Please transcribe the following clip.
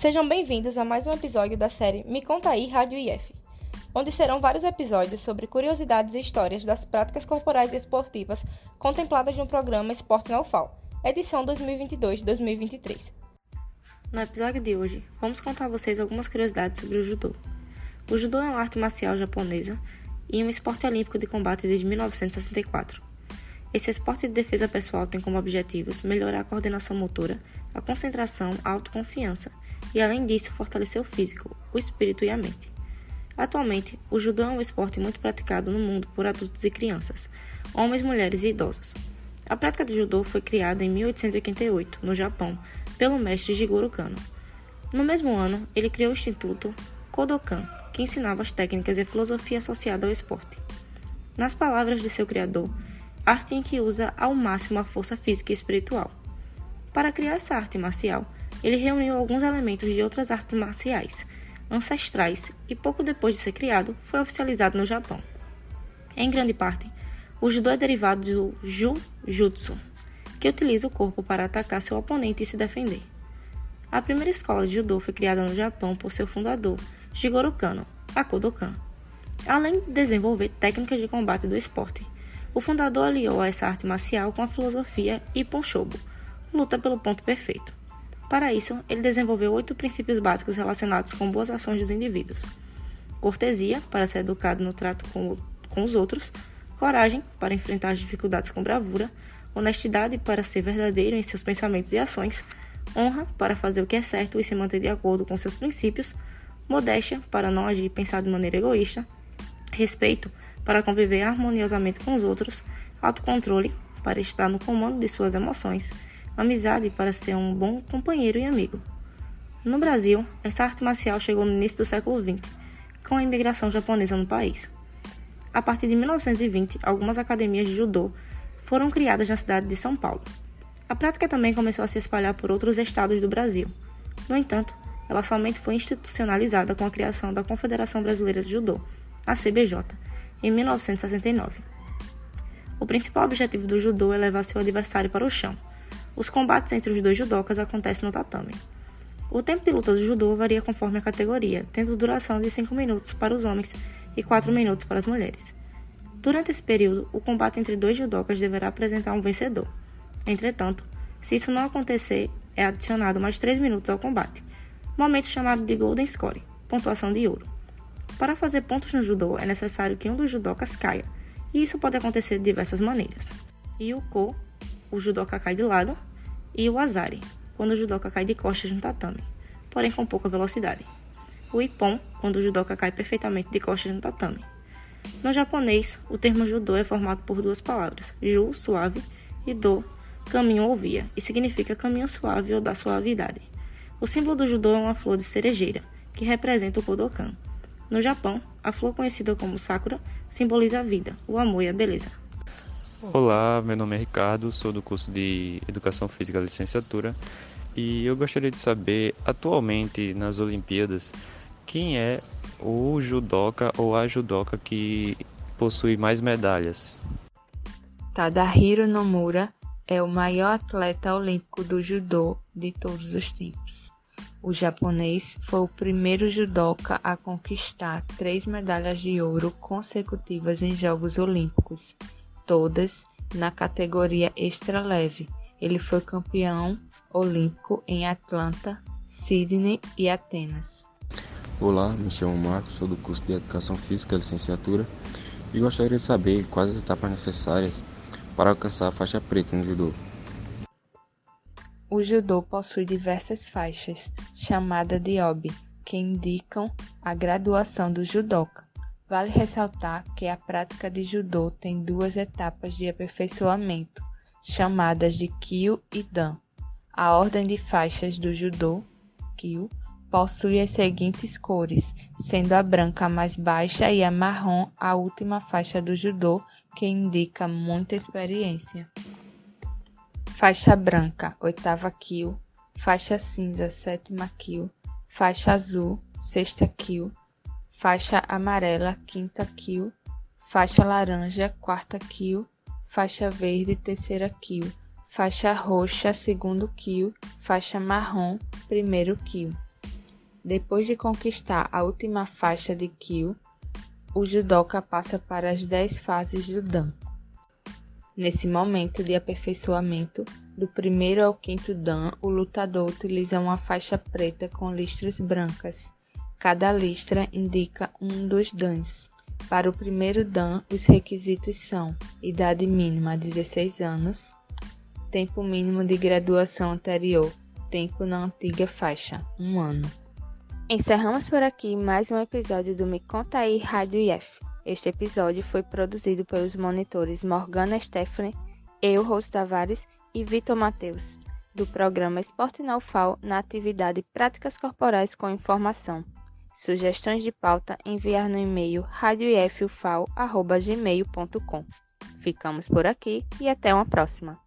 Sejam bem-vindos a mais um episódio da série Me Conta Aí Rádio IF, onde serão vários episódios sobre curiosidades e histórias das práticas corporais e esportivas contempladas no programa Esporte na UFAL, edição 2022-2023. No episódio de hoje, vamos contar a vocês algumas curiosidades sobre o judô. O judô é uma arte marcial japonesa e um esporte olímpico de combate desde 1964. Esse esporte de defesa pessoal tem como objetivos melhorar a coordenação motora, a concentração, a autoconfiança e, além disso, fortalecer o físico, o espírito e a mente. Atualmente, o judô é um esporte muito praticado no mundo por adultos e crianças, homens, mulheres e idosos. A prática do judô foi criada em 1888, no Japão, pelo mestre Jigoro Kano. No mesmo ano, ele criou o Instituto Kodokan, que ensinava as técnicas e a filosofia associada ao esporte. Nas palavras de seu criador, arte em que usa ao máximo a força física e espiritual. Para criar essa arte marcial, ele reuniu alguns elementos de outras artes marciais ancestrais e pouco depois de ser criado, foi oficializado no Japão. Em grande parte, o judô é derivado do jujutsu, que utiliza o corpo para atacar seu oponente e se defender. A primeira escola de judô foi criada no Japão por seu fundador, Jigoro Kano, a Kodokan. Além de desenvolver técnicas de combate do esporte, o fundador aliou essa arte marcial com a filosofia Ippon Shobo, luta pelo ponto perfeito. Para isso, ele desenvolveu oito princípios básicos relacionados com boas ações dos indivíduos: cortesia, para ser educado no trato com, com os outros, coragem, para enfrentar as dificuldades com bravura, honestidade, para ser verdadeiro em seus pensamentos e ações, honra, para fazer o que é certo e se manter de acordo com seus princípios, modéstia, para não agir e pensar de maneira egoísta, respeito, para conviver harmoniosamente com os outros, autocontrole, para estar no comando de suas emoções amizade para ser um bom companheiro e amigo. No Brasil, essa arte marcial chegou no início do século XX, com a imigração japonesa no país. A partir de 1920, algumas academias de judô foram criadas na cidade de São Paulo. A prática também começou a se espalhar por outros estados do Brasil. No entanto, ela somente foi institucionalizada com a criação da Confederação Brasileira de Judô, a CBJ, em 1969. O principal objetivo do judô é levar seu adversário para o chão, os combates entre os dois judokas acontecem no tatame. O tempo de luta do judô varia conforme a categoria, tendo duração de 5 minutos para os homens e 4 minutos para as mulheres. Durante esse período, o combate entre dois judokas deverá apresentar um vencedor. Entretanto, se isso não acontecer, é adicionado mais 3 minutos ao combate, momento chamado de Golden Score, pontuação de ouro. Para fazer pontos no judô, é necessário que um dos judokas caia, e isso pode acontecer de diversas maneiras. Yuko o judoca cai de lado, e o azari, quando o judoca cai de costas no tatame, porém com pouca velocidade. O ippon, quando o judoca cai perfeitamente de costas no tatame. No japonês, o termo judô é formado por duas palavras, ju, suave, e do, caminho ou via, e significa caminho suave ou da suavidade. O símbolo do judô é uma flor de cerejeira, que representa o Kodokan. No Japão, a flor conhecida como sakura simboliza a vida, o amor e a beleza. Olá, meu nome é Ricardo, sou do curso de Educação Física Licenciatura e eu gostaria de saber, atualmente nas Olimpíadas, quem é o judoca ou a judoca que possui mais medalhas? Tadahiro Nomura é o maior atleta olímpico do judô de todos os tempos. O japonês foi o primeiro judoca a conquistar três medalhas de ouro consecutivas em Jogos Olímpicos todas na categoria extra leve. Ele foi campeão olímpico em Atlanta, Sydney e Atenas. Olá, me chamo Marcos, sou do curso de Educação Física, licenciatura, e gostaria de saber quais as etapas necessárias para alcançar a faixa preta no judô. O judô possui diversas faixas, chamadas de obi, que indicam a graduação do judoca. Vale ressaltar que a prática de judô tem duas etapas de aperfeiçoamento, chamadas de Kyo e Dan. A ordem de faixas do judô, Kyo, possui as seguintes cores, sendo a branca a mais baixa e a marrom a última faixa do judô, que indica muita experiência. Faixa branca, oitava Kyo, faixa cinza, sétima Kyo, faixa azul, sexta Kyo, faixa amarela, quinta kill, faixa laranja, quarta kill, faixa verde, terceira kill, faixa roxa, segundo kill, faixa marrom, primeiro kill. Depois de conquistar a última faixa de Kyo, o judoca passa para as 10 fases do Dan. Nesse momento de aperfeiçoamento, do primeiro ao quinto Dan, o lutador utiliza uma faixa preta com listras brancas. Cada listra indica um dos dans. Para o primeiro Dan, os requisitos são idade mínima 16 anos, tempo mínimo de graduação anterior, tempo na antiga faixa, um ano. Encerramos por aqui mais um episódio do Me Conta aí Rádio IF. Este episódio foi produzido pelos monitores Morgana Stephanie, eu, Rose Tavares e Vitor Mateus, do programa Esporte na UFAL na atividade Práticas Corporais com Informação. Sugestões de pauta enviar no e-mail radioifufal.gmail.com. Ficamos por aqui e até uma próxima.